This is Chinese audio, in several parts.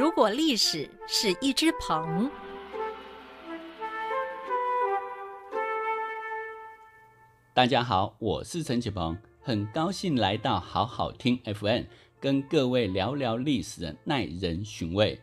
如果历史是一只鹏，大家好，我是陈启鹏，很高兴来到好好听 FM，跟各位聊聊历史的耐人寻味。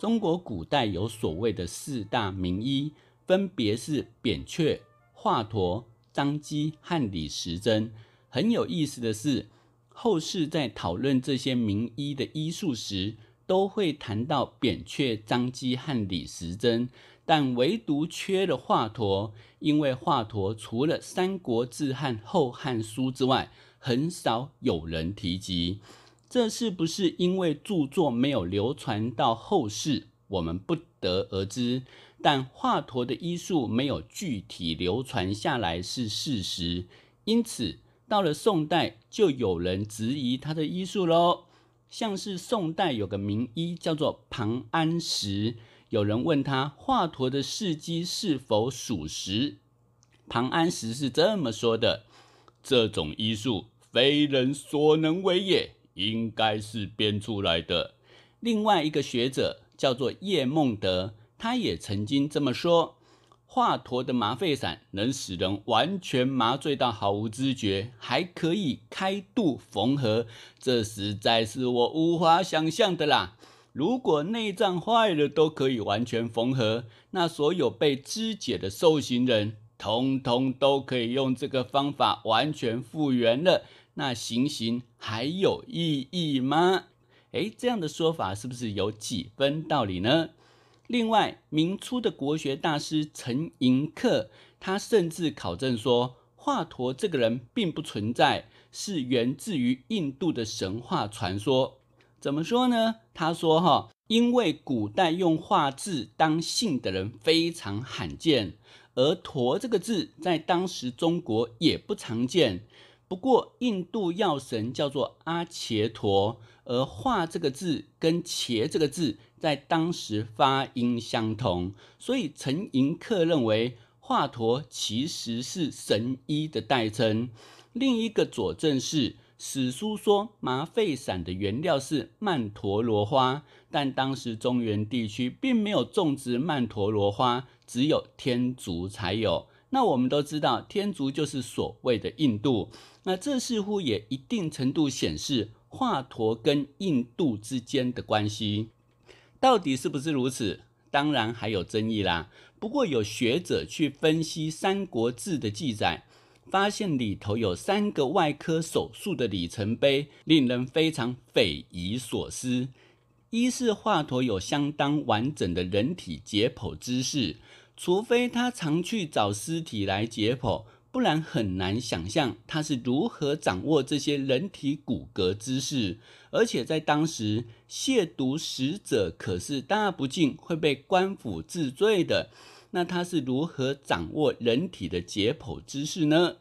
中国古代有所谓的四大名医，分别是扁鹊、华佗、张机和李时珍。很有意思的是，后世在讨论这些名医的医术时，都会谈到扁鹊、张机和李时珍，但唯独缺了华佗，因为华佗除了《三国志》和《后汉书》之外，很少有人提及。这是不是因为著作没有流传到后世？我们不得而知。但华佗的医术没有具体流传下来是事实，因此到了宋代，就有人质疑他的医术喽。像是宋代有个名医叫做庞安石，有人问他华佗的事迹是否属实，庞安石是这么说的：这种医术非人所能为也，应该是编出来的。另外一个学者叫做叶梦得，他也曾经这么说。华佗的麻沸散能使人完全麻醉到毫无知觉，还可以开肚缝合，这实在是我无法想象的啦！如果内脏坏了都可以完全缝合，那所有被肢解的受刑人，通通都可以用这个方法完全复原了，那行刑还有意义吗？诶，这样的说法是不是有几分道理呢？另外，明初的国学大师陈寅恪，他甚至考证说，华佗这个人并不存在，是源自于印度的神话传说。怎么说呢？他说：“哈，因为古代用华字当姓的人非常罕见，而佗这个字在当时中国也不常见。不过，印度药神叫做阿茄陀。”而“华”这个字跟“茄”这个字在当时发音相同，所以陈寅恪认为华佗其实是神医的代称。另一个佐证是史书说麻沸散的原料是曼陀罗花，但当时中原地区并没有种植曼陀罗花，只有天竺才有。那我们都知道，天竺就是所谓的印度。那这似乎也一定程度显示。华佗跟印度之间的关系到底是不是如此？当然还有争议啦。不过有学者去分析《三国志》的记载，发现里头有三个外科手术的里程碑，令人非常匪夷所思。一是华佗有相当完整的人体解剖知识，除非他常去找尸体来解剖。不然很难想象他是如何掌握这些人体骨骼知识，而且在当时亵渎死者可是大不敬，会被官府治罪的。那他是如何掌握人体的解剖知识呢？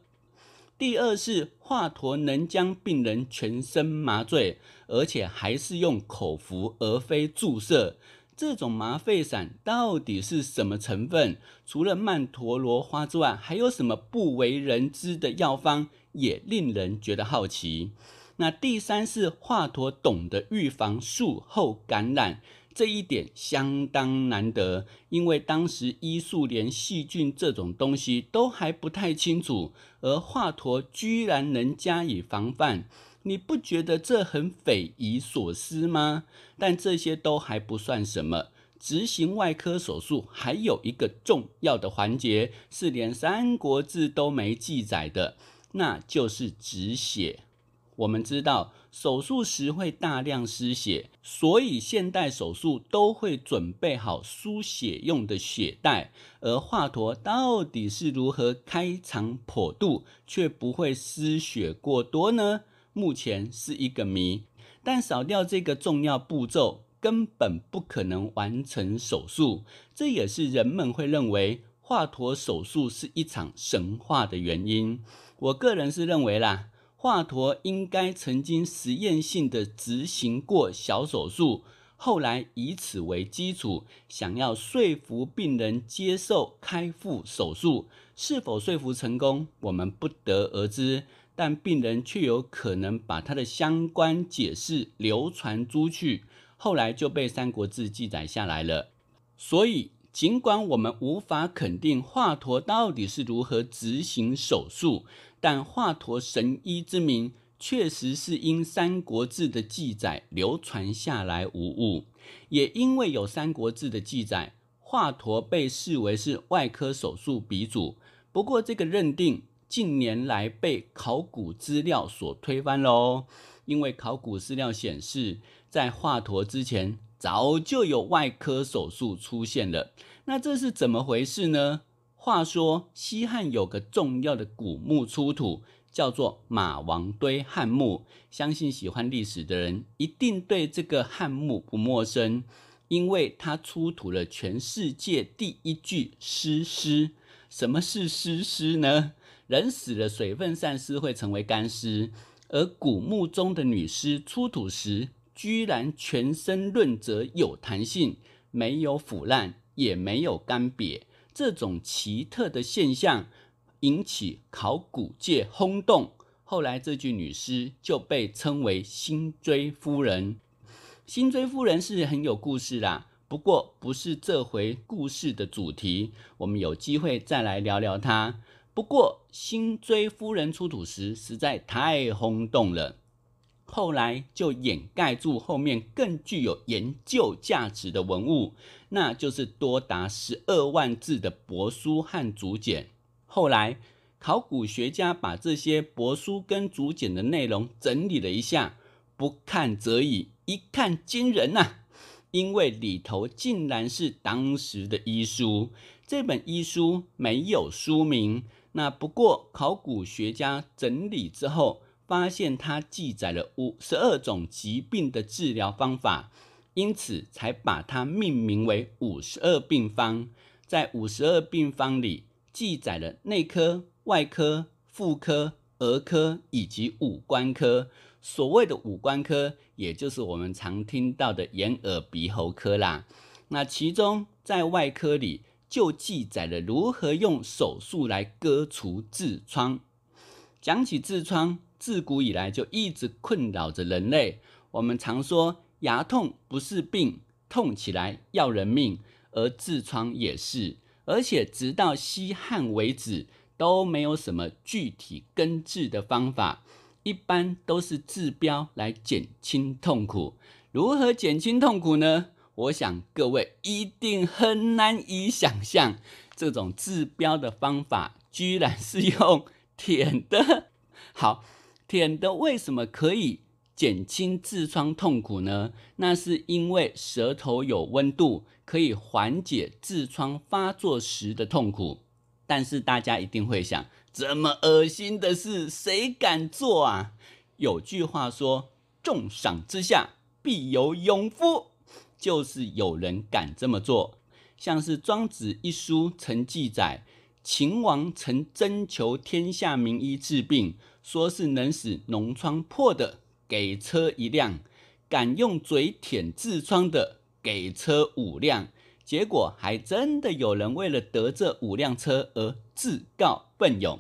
第二是华佗能将病人全身麻醉，而且还是用口服而非注射。这种麻沸散到底是什么成分？除了曼陀罗花之外，还有什么不为人知的药方？也令人觉得好奇。那第三是华佗懂得预防术后感染，这一点相当难得，因为当时医术连细菌这种东西都还不太清楚，而华佗居然能加以防范。你不觉得这很匪夷所思吗？但这些都还不算什么。执行外科手术还有一个重要的环节，是连《三国志》都没记载的，那就是止血。我们知道手术时会大量失血，所以现代手术都会准备好输血用的血袋。而华佗到底是如何开肠破肚，却不会失血过多呢？目前是一个谜，但少掉这个重要步骤，根本不可能完成手术。这也是人们会认为华佗手术是一场神话的原因。我个人是认为啦，华佗应该曾经实验性的执行过小手术，后来以此为基础，想要说服病人接受开腹手术。是否说服成功，我们不得而知。但病人却有可能把他的相关解释流传出去，后来就被《三国志》记载下来了。所以，尽管我们无法肯定华佗到底是如何执行手术，但华佗神医之名确实是因《三国志》的记载流传下来无误。也因为有《三国志》的记载，华佗被视为是外科手术鼻祖。不过，这个认定近年来被考古资料所推翻喽。因为考古资料显示，在华佗之前，早就有外科手术出现了。那这是怎么回事呢？话说，西汉有个重要的古墓出土，叫做马王堆汉墓。相信喜欢历史的人一定对这个汉墓不陌生，因为它出土了全世界第一具尸尸。什么是尸尸呢？人死了，水分散失会成为干尸，而古墓中的女尸出土时，居然全身润泽有弹性，没有腐烂，也没有干瘪。这种奇特的现象引起考古界轰动。后来，这具女尸就被称为辛追夫人。辛追夫人是很有故事啦。不过不是这回故事的主题，我们有机会再来聊聊她。不过辛追夫人出土时实在太轰动了，后来就掩盖住后面更具有研究价值的文物，那就是多达十二万字的帛书和竹简。后来考古学家把这些帛书跟竹简的内容整理了一下，不看则已，一看惊人呐、啊！因为里头竟然是当时的医书，这本医书没有书名。那不过考古学家整理之后，发现它记载了五十二种疾病的治疗方法，因此才把它命名为五十二病方。在五十二病方里，记载了内科、外科、妇科、儿科以及五官科。所谓的五官科，也就是我们常听到的眼耳鼻喉科啦。那其中在外科里就记载了如何用手术来割除痔疮。讲起痔疮，自古以来就一直困扰着人类。我们常说牙痛不是病，痛起来要人命，而痔疮也是。而且直到西汉为止，都没有什么具体根治的方法。一般都是治标来减轻痛苦，如何减轻痛苦呢？我想各位一定很难以想象，这种治标的方法居然是用舔的。好，舔的为什么可以减轻痔疮痛苦呢？那是因为舌头有温度，可以缓解痔疮发作时的痛苦。但是大家一定会想。这么恶心的事，谁敢做啊？有句话说：“重赏之下必有勇夫”，就是有人敢这么做。像是《庄子》一书曾记载，秦王曾征求天下名医治病，说是能使脓疮破的，给车一辆；敢用嘴舔痔疮的，给车五辆。结果还真的有人为了得这五辆车而自告奋勇。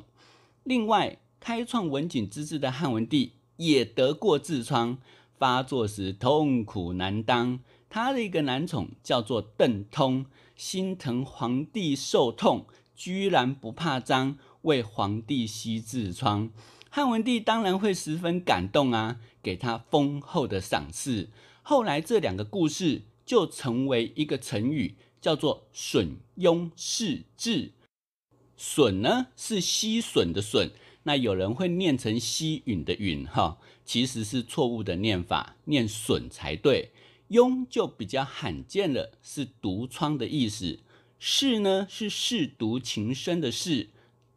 另外，开创文景之治的汉文帝也得过痔疮，发作时痛苦难当。他的一个男宠叫做邓通，心疼皇帝受痛，居然不怕脏，为皇帝吸痔疮。汉文帝当然会十分感动啊，给他丰厚的赏赐。后来这两个故事就成为一个成语，叫做“损庸试痔”。损呢是吸吮的吮，那有人会念成吸允的允哈，其实是错误的念法，念损才对。庸就比较罕见了，是毒疮的意思。试呢是舐犊情深的舐，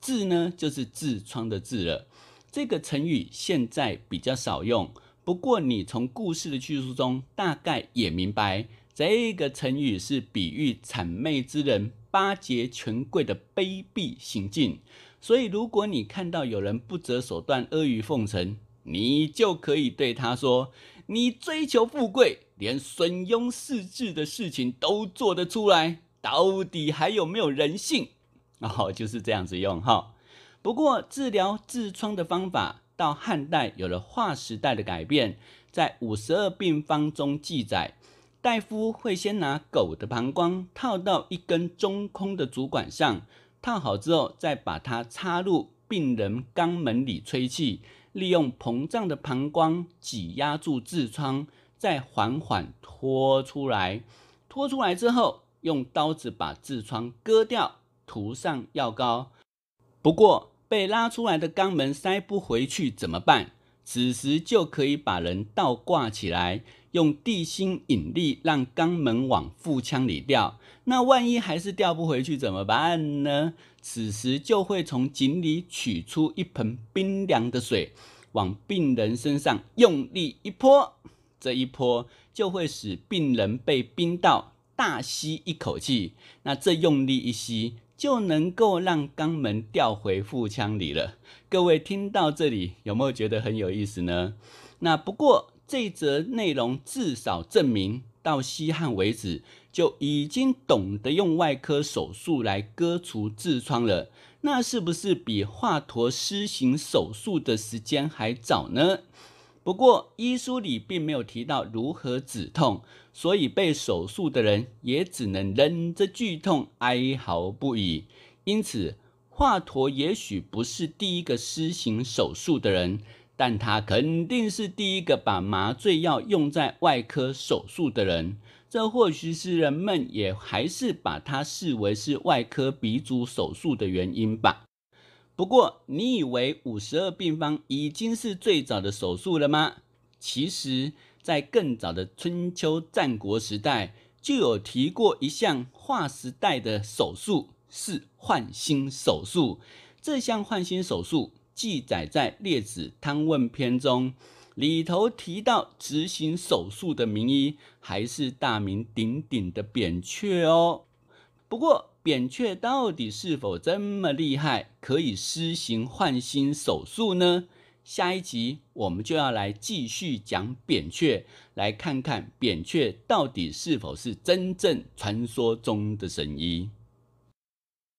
痔呢就是痔疮的痔了。这个成语现在比较少用，不过你从故事的叙述中大概也明白，这个成语是比喻谄媚之人。巴结权贵的卑鄙行径，所以如果你看到有人不择手段阿谀奉承，你就可以对他说：“你追求富贵，连损庸试痔的事情都做得出来，到底还有没有人性？”哦，就是这样子用哈。不过治疗痔疮的方法到汉代有了划时代的改变，在五十二病方中记载，大夫会先拿狗的膀胱套到一根中空的主管上，套好之后，再把它插入病人肛门里吹气，利用膨胀的膀胱挤压住痔疮，再缓缓拖出来。拖出来之后，用刀子把痔疮割掉，涂上药膏。不过被拉出来的肛门塞不回去怎么办？此时就可以把人倒挂起来，用地心引力让肛门往腹腔里掉。那万一还是掉不回去怎么办呢？此时就会从井里取出一盆冰凉的水，往病人身上用力一泼，这一泼就会使病人被冰到大吸一口气。那这用力一吸，就能够让肛门掉回腹腔里了。各位听到这里有没有觉得很有意思呢？那不过这则内容至少证明到西汉为止就已经懂得用外科手术来割除痔疮了。那是不是比华佗施行手术的时间还早呢？不过医书里并没有提到如何止痛。所以被手术的人也只能忍着剧痛哀嚎不已。因此，华佗也许不是第一个施行手术的人，但他肯定是第一个把麻醉药用在外科手术的人。这或许是人们也还是把他视为是外科鼻祖手术的原因吧。不过，你以为五十二病方已经是最早的手术了吗？其实。在更早的春秋战国时代，就有提过一项划时代的手术，是换心手术。这项换心手术记载在《列子汤问篇》中，里头提到执行手术的名医还是大名鼎鼎的扁鹊哦。不过，扁鹊到底是否这么厉害，可以施行换心手术呢？下一集我们就要来继续讲扁鹊，来看看扁鹊到底是否是真正传说中的神医。